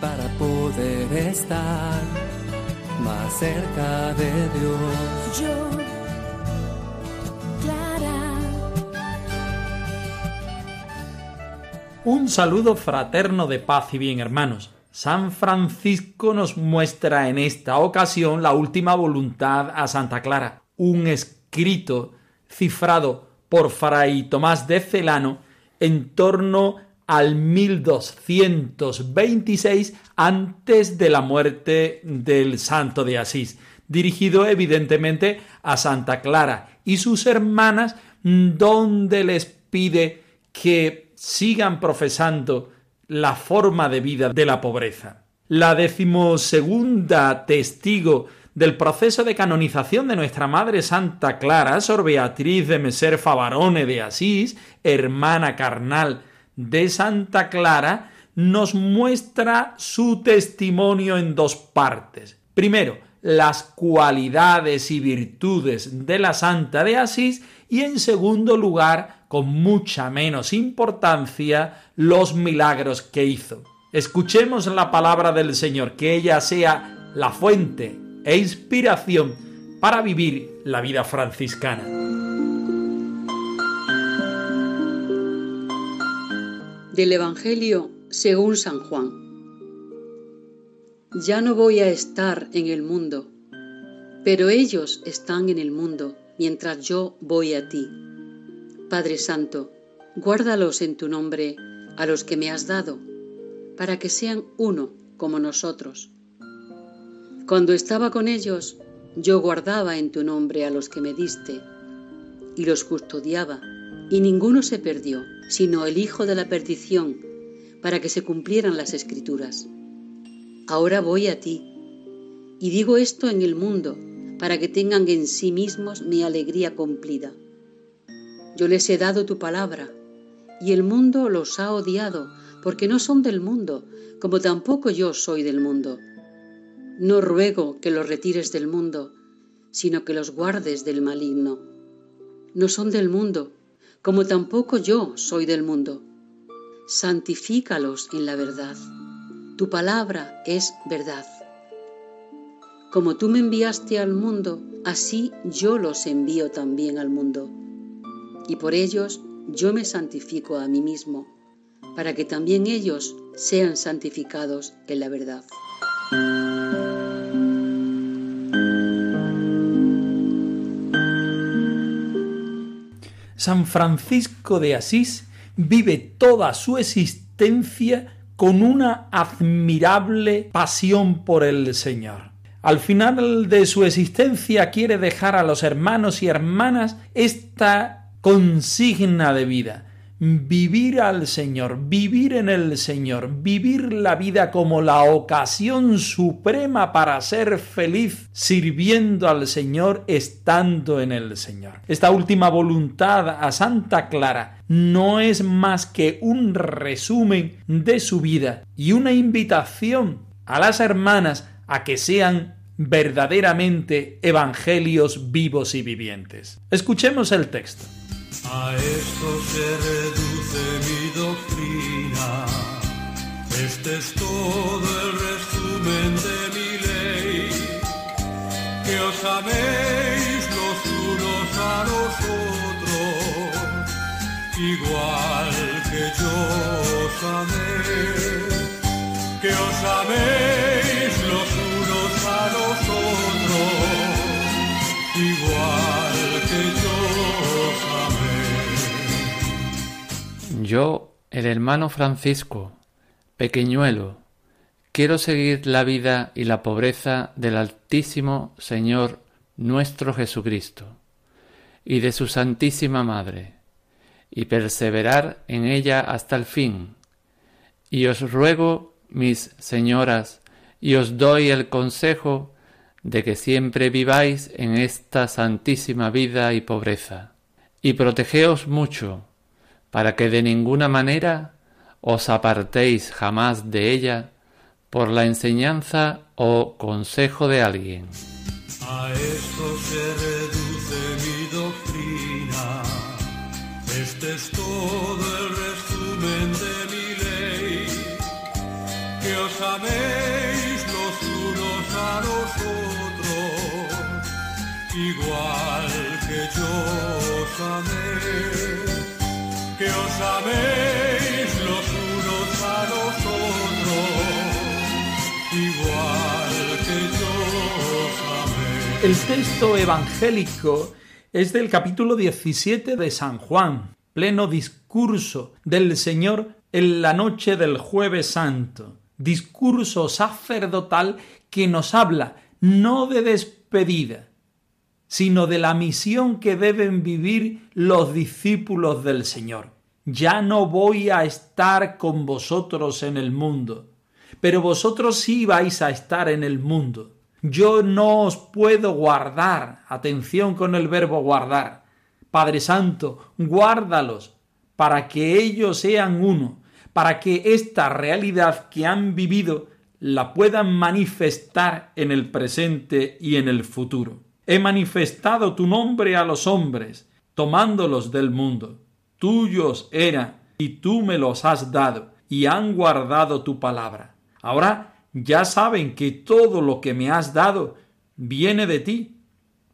Para poder estar más cerca de Dios. Yo, Clara, Un saludo fraterno de paz y bien, hermanos. San Francisco nos muestra en esta ocasión la última voluntad a Santa Clara, un escrito cifrado por Fray Tomás de Celano en torno al 1226 antes de la muerte del santo de Asís, dirigido evidentemente a Santa Clara y sus hermanas, donde les pide que sigan profesando la forma de vida de la pobreza. La decimosegunda testigo del proceso de canonización de nuestra Madre Santa Clara, Sor Beatriz de Meser Favarone de Asís, hermana carnal de Santa Clara, nos muestra su testimonio en dos partes. Primero, las cualidades y virtudes de la Santa de Asís y en segundo lugar, con mucha menos importancia, los milagros que hizo. Escuchemos la palabra del Señor, que ella sea la fuente e inspiración para vivir la vida franciscana. Del Evangelio según San Juan. Ya no voy a estar en el mundo, pero ellos están en el mundo mientras yo voy a ti. Padre Santo, guárdalos en tu nombre a los que me has dado, para que sean uno como nosotros. Cuando estaba con ellos, yo guardaba en tu nombre a los que me diste, y los custodiaba, y ninguno se perdió, sino el Hijo de la perdición, para que se cumplieran las escrituras. Ahora voy a ti, y digo esto en el mundo, para que tengan en sí mismos mi alegría cumplida. Yo les he dado tu palabra, y el mundo los ha odiado, porque no son del mundo, como tampoco yo soy del mundo. No ruego que los retires del mundo, sino que los guardes del maligno. No son del mundo, como tampoco yo soy del mundo. Santifícalos en la verdad. Tu palabra es verdad. Como tú me enviaste al mundo, así yo los envío también al mundo. Y por ellos yo me santifico a mí mismo, para que también ellos sean santificados en la verdad. San Francisco de Asís vive toda su existencia con una admirable pasión por el Señor. Al final de su existencia quiere dejar a los hermanos y hermanas esta consigna de vida, vivir al Señor, vivir en el Señor, vivir la vida como la ocasión suprema para ser feliz, sirviendo al Señor, estando en el Señor. Esta última voluntad a Santa Clara no es más que un resumen de su vida y una invitación a las hermanas a que sean verdaderamente evangelios vivos y vivientes. Escuchemos el texto. A esto se reduce mi doctrina. Este es todo el resumen de mi ley. Que os améis los unos a los otros, igual que yo os amé. Que os améis los unos a los otros, igual Yo, el hermano Francisco, pequeñuelo, quiero seguir la vida y la pobreza del Altísimo Señor nuestro Jesucristo y de su Santísima Madre, y perseverar en ella hasta el fin. Y os ruego, mis señoras, y os doy el consejo de que siempre viváis en esta santísima vida y pobreza, y protegeos mucho, para que de ninguna manera os apartéis jamás de ella por la enseñanza o consejo de alguien. A esto se reduce mi doctrina. Este es todo el resumen de mi ley. Que os améis los unos a los otros, igual que yo os amé. Que os los unos a los otros, igual que. El texto evangélico es del capítulo 17 de San Juan, pleno discurso del Señor en la noche del jueves santo, discurso sacerdotal que nos habla no de despedida, sino de la misión que deben vivir los discípulos del Señor. Ya no voy a estar con vosotros en el mundo, pero vosotros sí vais a estar en el mundo. Yo no os puedo guardar. Atención con el verbo guardar. Padre Santo, guárdalos para que ellos sean uno, para que esta realidad que han vivido la puedan manifestar en el presente y en el futuro. He manifestado tu nombre a los hombres, tomándolos del mundo. Tuyos eran, y tú me los has dado, y han guardado tu palabra. Ahora ya saben que todo lo que me has dado viene de ti,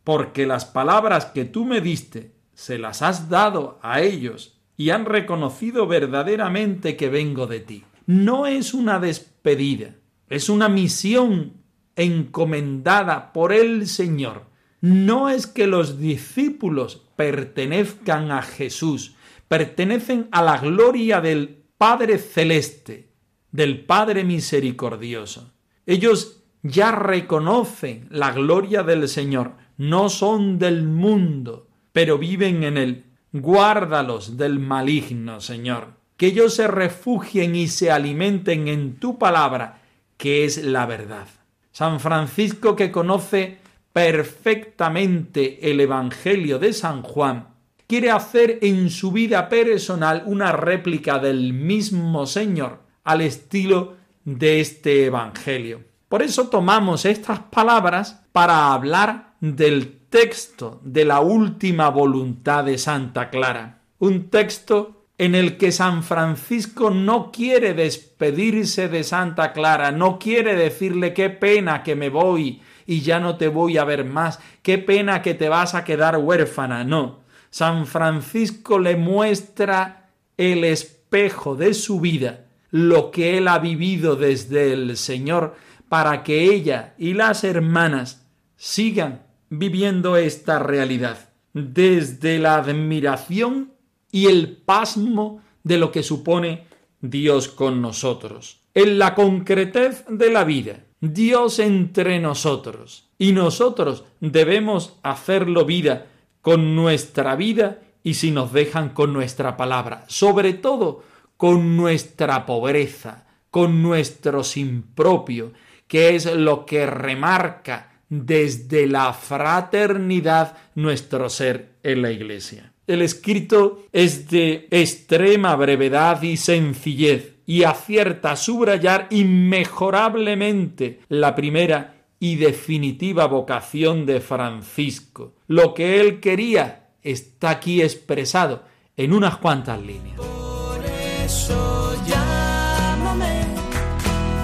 porque las palabras que tú me diste se las has dado a ellos y han reconocido verdaderamente que vengo de ti. No es una despedida, es una misión encomendada por el Señor. No es que los discípulos pertenezcan a Jesús, pertenecen a la gloria del Padre Celeste, del Padre Misericordioso. Ellos ya reconocen la gloria del Señor, no son del mundo, pero viven en él. Guárdalos del maligno, Señor. Que ellos se refugien y se alimenten en tu palabra, que es la verdad. San Francisco, que conoce perfectamente el Evangelio de San Juan, quiere hacer en su vida personal una réplica del mismo Señor al estilo de este Evangelio. Por eso tomamos estas palabras para hablar del texto de la última voluntad de Santa Clara. Un texto en el que San Francisco no quiere despedirse de Santa Clara, no quiere decirle qué pena que me voy y ya no te voy a ver más, qué pena que te vas a quedar huérfana, no. San Francisco le muestra el espejo de su vida, lo que él ha vivido desde el Señor, para que ella y las hermanas sigan viviendo esta realidad, desde la admiración y el pasmo de lo que supone Dios con nosotros. En la concretez de la vida, Dios entre nosotros, y nosotros debemos hacerlo vida con nuestra vida y si nos dejan con nuestra palabra, sobre todo con nuestra pobreza, con nuestro sin propio, que es lo que remarca desde la fraternidad nuestro ser en la Iglesia. El escrito es de extrema brevedad y sencillez y acierta a subrayar inmejorablemente la primera y definitiva vocación de Francisco. Lo que él quería está aquí expresado en unas cuantas líneas. Por eso llámame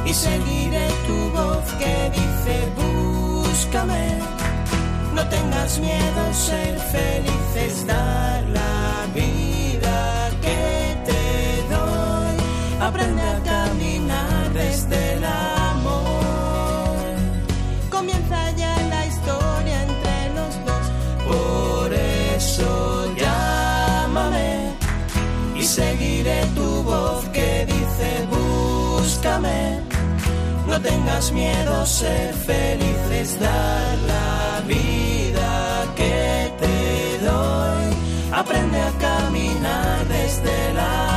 y seguiré tu voz que dice búscame. No tengas miedo, ser felices, dar la vida Aprende a caminar desde el amor. Comienza ya la historia entre los dos. Por eso llámame y seguiré tu voz que dice búscame. No tengas miedo, ser felices, dar la vida que te doy. Aprende a caminar Y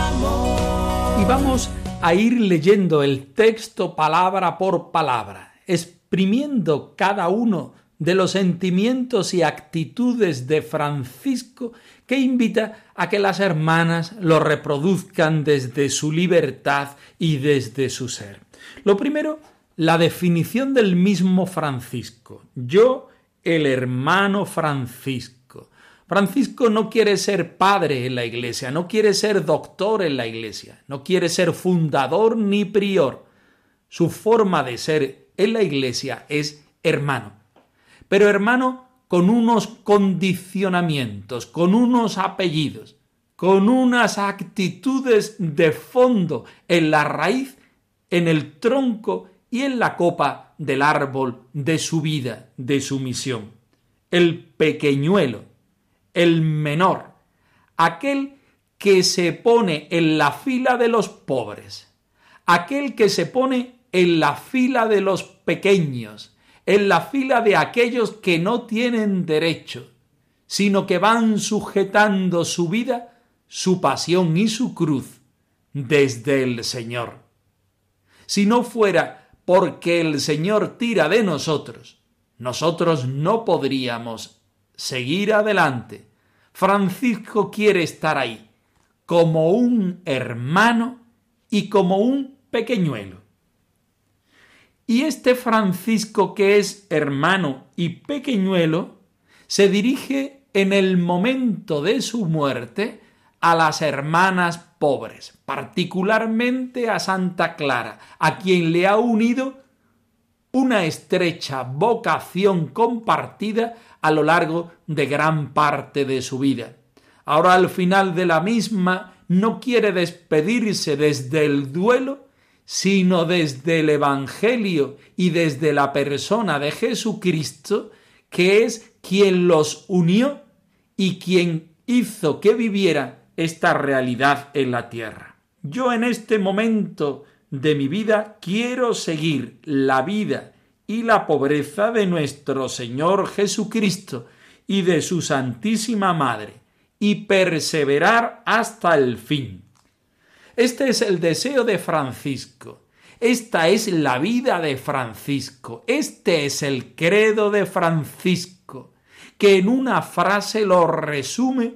vamos a ir leyendo el texto palabra por palabra, exprimiendo cada uno de los sentimientos y actitudes de Francisco que invita a que las hermanas lo reproduzcan desde su libertad y desde su ser. Lo primero, la definición del mismo Francisco. Yo, el hermano Francisco. Francisco no quiere ser padre en la iglesia, no quiere ser doctor en la iglesia, no quiere ser fundador ni prior. Su forma de ser en la iglesia es hermano. Pero hermano con unos condicionamientos, con unos apellidos, con unas actitudes de fondo en la raíz, en el tronco y en la copa del árbol de su vida, de su misión. El pequeñuelo, el menor, aquel que se pone en la fila de los pobres, aquel que se pone en la fila de los pequeños, en la fila de aquellos que no tienen derecho, sino que van sujetando su vida, su pasión y su cruz desde el Señor. Si no fuera porque el Señor tira de nosotros, nosotros no podríamos seguir adelante. Francisco quiere estar ahí, como un hermano y como un pequeñuelo. Y este Francisco, que es hermano y pequeñuelo, se dirige en el momento de su muerte a las hermanas pobres, particularmente a Santa Clara, a quien le ha unido una estrecha vocación compartida a lo largo de gran parte de su vida. Ahora al final de la misma no quiere despedirse desde el duelo, sino desde el Evangelio y desde la persona de Jesucristo, que es quien los unió y quien hizo que viviera esta realidad en la tierra. Yo en este momento de mi vida quiero seguir la vida y la pobreza de nuestro Señor Jesucristo y de su Santísima Madre, y perseverar hasta el fin. Este es el deseo de Francisco. Esta es la vida de Francisco. Este es el credo de Francisco, que en una frase lo resume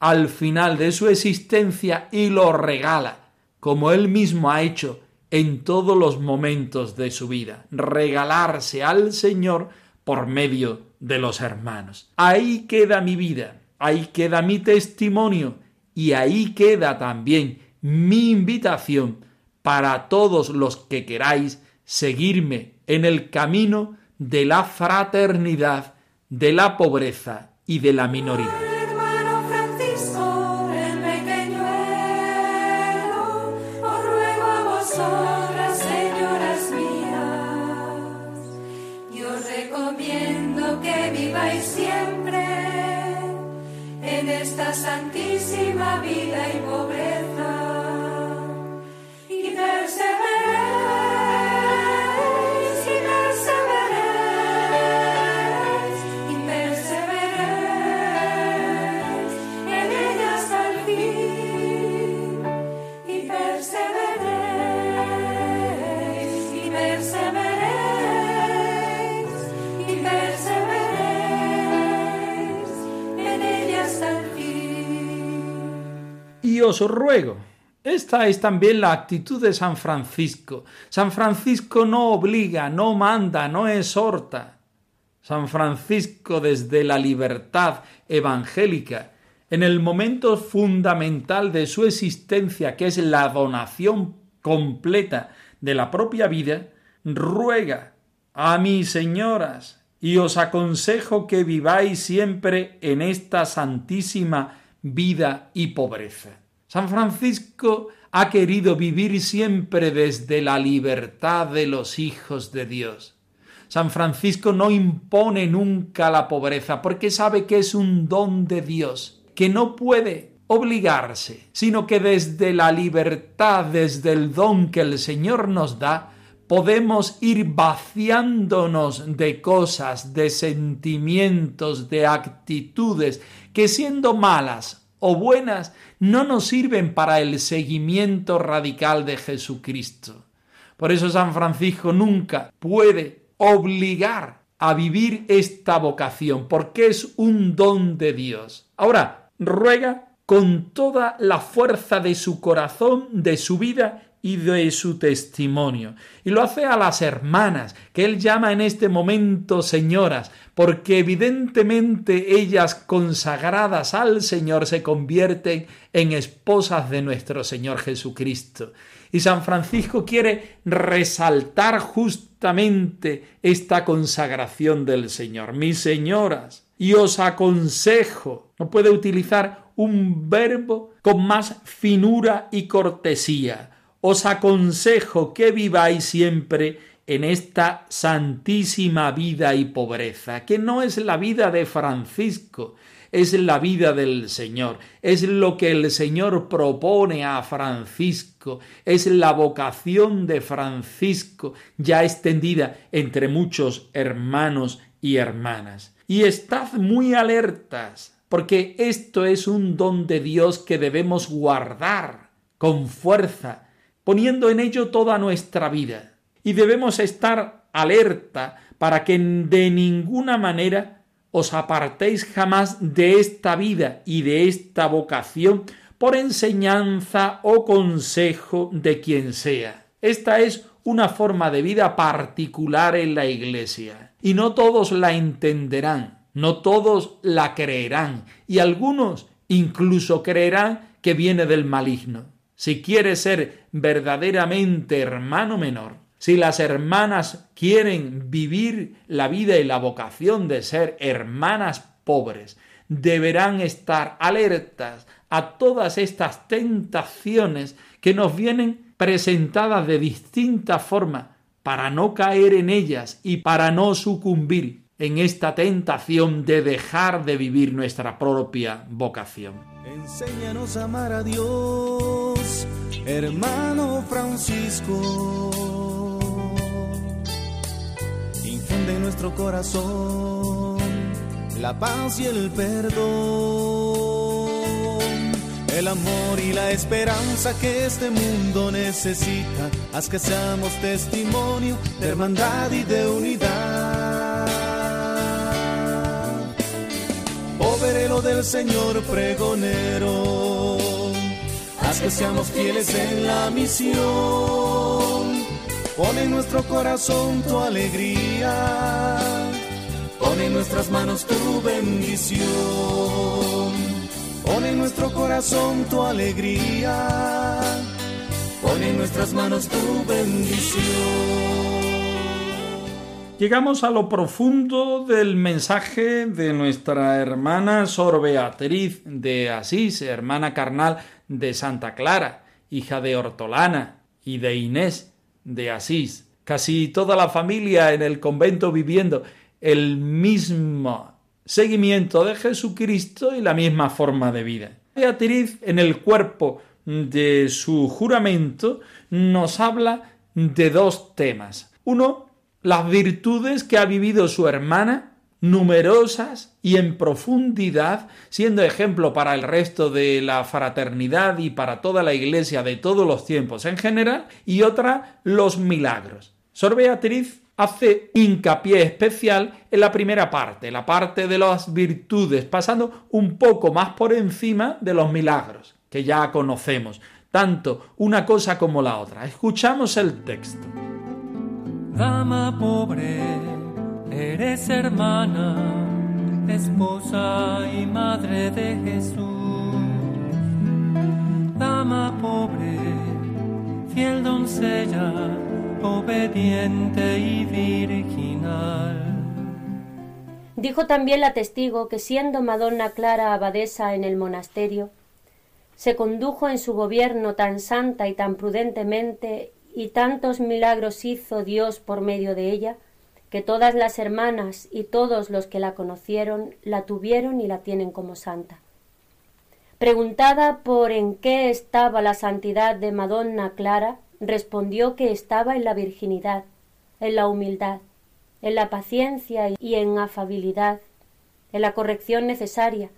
al final de su existencia y lo regala, como él mismo ha hecho en todos los momentos de su vida, regalarse al Señor por medio de los hermanos. Ahí queda mi vida, ahí queda mi testimonio y ahí queda también mi invitación para todos los que queráis seguirme en el camino de la fraternidad, de la pobreza y de la minoría. Os ruego. Esta es también la actitud de San Francisco. San Francisco no obliga, no manda, no exhorta. San Francisco desde la libertad evangélica, en el momento fundamental de su existencia, que es la donación completa de la propia vida, ruega a mis señoras y os aconsejo que viváis siempre en esta santísima vida y pobreza. San Francisco ha querido vivir siempre desde la libertad de los hijos de Dios. San Francisco no impone nunca la pobreza porque sabe que es un don de Dios, que no puede obligarse, sino que desde la libertad, desde el don que el Señor nos da, podemos ir vaciándonos de cosas, de sentimientos, de actitudes que siendo malas o buenas no nos sirven para el seguimiento radical de Jesucristo. Por eso San Francisco nunca puede obligar a vivir esta vocación, porque es un don de Dios. Ahora, ruega con toda la fuerza de su corazón, de su vida y de su testimonio. Y lo hace a las hermanas, que él llama en este momento señoras, porque evidentemente ellas consagradas al Señor se convierten en esposas de nuestro Señor Jesucristo. Y San Francisco quiere resaltar justamente esta consagración del Señor. Mis señoras, y os aconsejo, no puede utilizar un verbo con más finura y cortesía. Os aconsejo que viváis siempre en esta santísima vida y pobreza, que no es la vida de Francisco, es la vida del Señor, es lo que el Señor propone a Francisco, es la vocación de Francisco ya extendida entre muchos hermanos y hermanas. Y estad muy alertas, porque esto es un don de Dios que debemos guardar con fuerza, poniendo en ello toda nuestra vida. Y debemos estar alerta para que de ninguna manera os apartéis jamás de esta vida y de esta vocación por enseñanza o consejo de quien sea. Esta es una forma de vida particular en la Iglesia, y no todos la entenderán, no todos la creerán y algunos incluso creerán que viene del maligno. Si quiere ser verdaderamente hermano menor, si las hermanas quieren vivir la vida y la vocación de ser hermanas pobres, deberán estar alertas a todas estas tentaciones que nos vienen presentadas de distinta forma para no caer en ellas y para no sucumbir en esta tentación de dejar de vivir nuestra propia vocación. Enséñanos a amar a Dios, hermano Francisco. Infunde nuestro corazón la paz y el perdón, el amor y la esperanza que este mundo necesita. Haz que seamos testimonio de hermandad y de unidad. Del Señor pregonero, haz que seamos fieles en la misión. Pon en nuestro corazón tu alegría, pon en nuestras manos tu bendición. Pon en nuestro corazón tu alegría, pon en nuestras manos tu bendición. Llegamos a lo profundo del mensaje de nuestra hermana Sor Beatriz de Asís, hermana carnal de Santa Clara, hija de Hortolana y de Inés de Asís. Casi toda la familia en el convento viviendo el mismo seguimiento de Jesucristo y la misma forma de vida. Beatriz, en el cuerpo de su juramento, nos habla de dos temas. Uno, las virtudes que ha vivido su hermana, numerosas y en profundidad, siendo ejemplo para el resto de la fraternidad y para toda la Iglesia de todos los tiempos en general, y otra, los milagros. Sor Beatriz hace hincapié especial en la primera parte, la parte de las virtudes, pasando un poco más por encima de los milagros, que ya conocemos, tanto una cosa como la otra. Escuchamos el texto. Dama pobre, eres hermana, esposa y madre de Jesús. Dama pobre, fiel doncella, obediente y virginal. Dijo también la testigo que siendo Madonna Clara abadesa en el monasterio, se condujo en su gobierno tan santa y tan prudentemente y tantos milagros hizo Dios por medio de ella, que todas las hermanas y todos los que la conocieron la tuvieron y la tienen como santa. Preguntada por en qué estaba la santidad de Madonna Clara, respondió que estaba en la virginidad, en la humildad, en la paciencia y en afabilidad, en la corrección necesaria,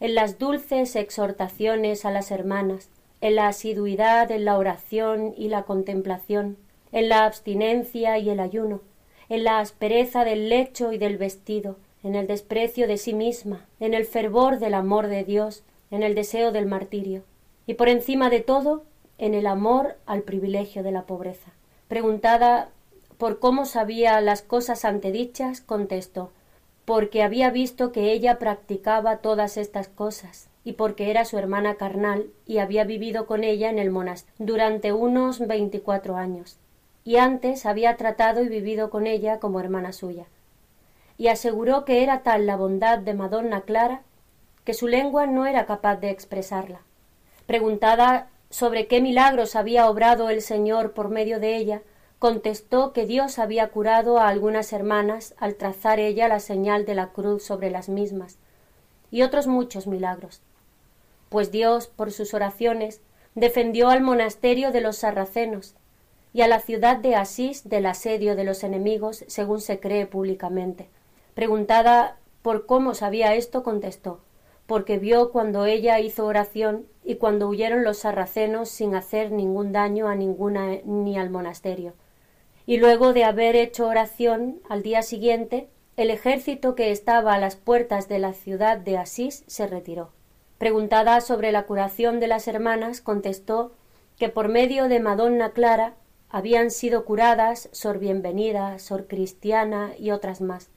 en las dulces exhortaciones a las hermanas, en la asiduidad en la oración y la contemplación, en la abstinencia y el ayuno, en la aspereza del lecho y del vestido, en el desprecio de sí misma, en el fervor del amor de Dios, en el deseo del martirio, y por encima de todo, en el amor al privilegio de la pobreza. Preguntada por cómo sabía las cosas antedichas, contestó porque había visto que ella practicaba todas estas cosas, y porque era su hermana carnal, y había vivido con ella en el monasterio durante unos veinticuatro años, y antes había tratado y vivido con ella como hermana suya. Y aseguró que era tal la bondad de Madonna Clara que su lengua no era capaz de expresarla. Preguntada sobre qué milagros había obrado el Señor por medio de ella, contestó que Dios había curado a algunas hermanas al trazar ella la señal de la cruz sobre las mismas, y otros muchos milagros. Pues Dios, por sus oraciones, defendió al monasterio de los sarracenos y a la ciudad de Asís del asedio de los enemigos, según se cree públicamente. Preguntada por cómo sabía esto, contestó porque vio cuando ella hizo oración y cuando huyeron los sarracenos sin hacer ningún daño a ninguna ni al monasterio y luego de haber hecho oración al día siguiente, el ejército que estaba a las puertas de la ciudad de Asís se retiró. Preguntada sobre la curación de las hermanas, contestó que por medio de Madonna Clara habían sido curadas Sor Bienvenida, Sor Cristiana y otras más.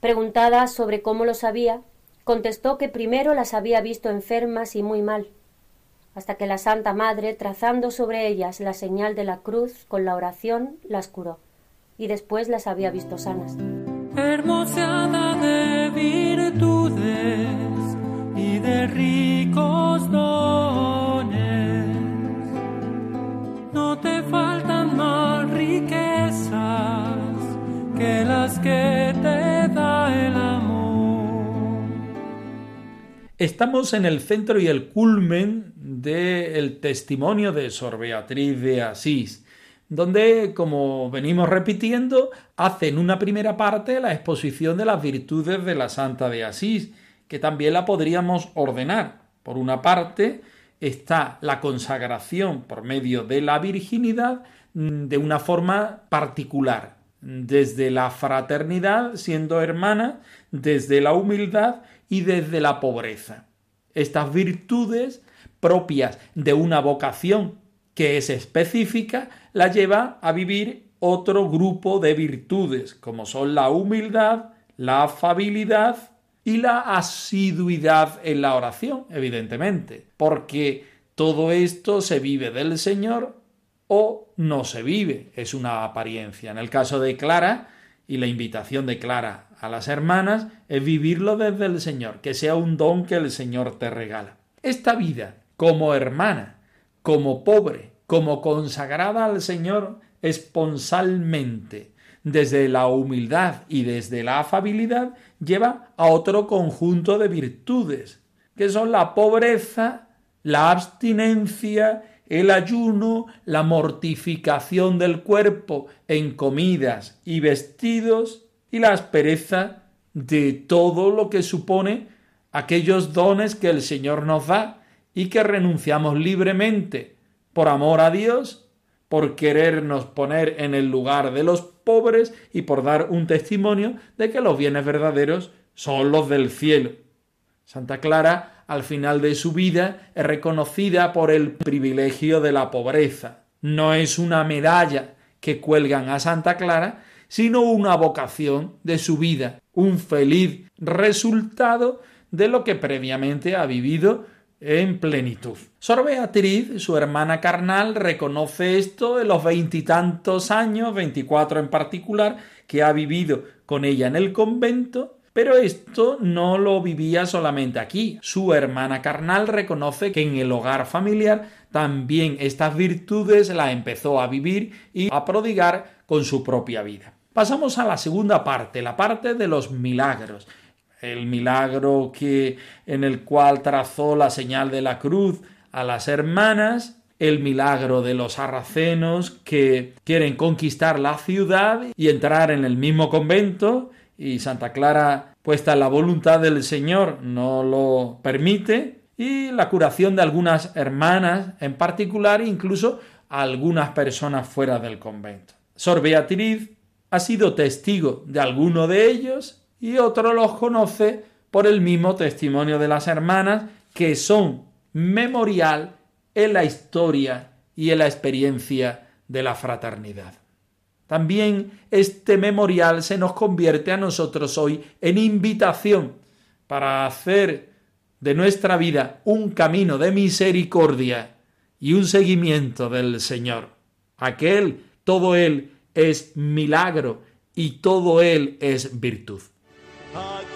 Preguntada sobre cómo lo sabía, contestó que primero las había visto enfermas y muy mal, hasta que la Santa Madre, trazando sobre ellas la señal de la cruz con la oración, las curó, y después las había visto sanas. Ricos dones, no te faltan más riquezas que las que te da el amor. Estamos en el centro y el culmen del testimonio de Sor Beatriz de Asís, donde, como venimos repitiendo, hace en una primera parte la exposición de las virtudes de la Santa de Asís, que también la podríamos ordenar. Por una parte está la consagración por medio de la virginidad mm, de una forma particular, desde la fraternidad, siendo hermana, desde la humildad y desde la pobreza. Estas virtudes propias de una vocación que es específica la lleva a vivir otro grupo de virtudes, como son la humildad, la afabilidad y la asiduidad en la oración, evidentemente, porque todo esto se vive del Señor o no se vive, es una apariencia. En el caso de Clara, y la invitación de Clara a las hermanas es vivirlo desde el Señor, que sea un don que el Señor te regala. Esta vida, como hermana, como pobre, como consagrada al Señor esponsalmente, desde la humildad y desde la afabilidad, lleva a otro conjunto de virtudes, que son la pobreza, la abstinencia el ayuno, la mortificación del cuerpo en comidas y vestidos y la aspereza de todo lo que supone aquellos dones que el Señor nos da y que renunciamos libremente por amor a Dios, por querernos poner en el lugar de los pobres y por dar un testimonio de que los bienes verdaderos son los del cielo. Santa Clara al final de su vida es reconocida por el privilegio de la pobreza. No es una medalla que cuelgan a Santa Clara, sino una vocación de su vida, un feliz resultado de lo que previamente ha vivido en plenitud. Sor Beatriz, su hermana carnal, reconoce esto en los veintitantos años, veinticuatro en particular, que ha vivido con ella en el convento pero esto no lo vivía solamente aquí. Su hermana carnal reconoce que en el hogar familiar también estas virtudes las empezó a vivir y a prodigar con su propia vida. Pasamos a la segunda parte, la parte de los milagros. El milagro que en el cual trazó la señal de la cruz a las hermanas, el milagro de los sarracenos que quieren conquistar la ciudad y entrar en el mismo convento, y Santa Clara, puesta en la voluntad del Señor, no lo permite, y la curación de algunas hermanas en particular, incluso algunas personas fuera del convento. Sor Beatriz ha sido testigo de alguno de ellos y otro los conoce por el mismo testimonio de las hermanas que son memorial en la historia y en la experiencia de la fraternidad. También este memorial se nos convierte a nosotros hoy en invitación para hacer de nuestra vida un camino de misericordia y un seguimiento del Señor. Aquel, todo Él es milagro y todo Él es virtud.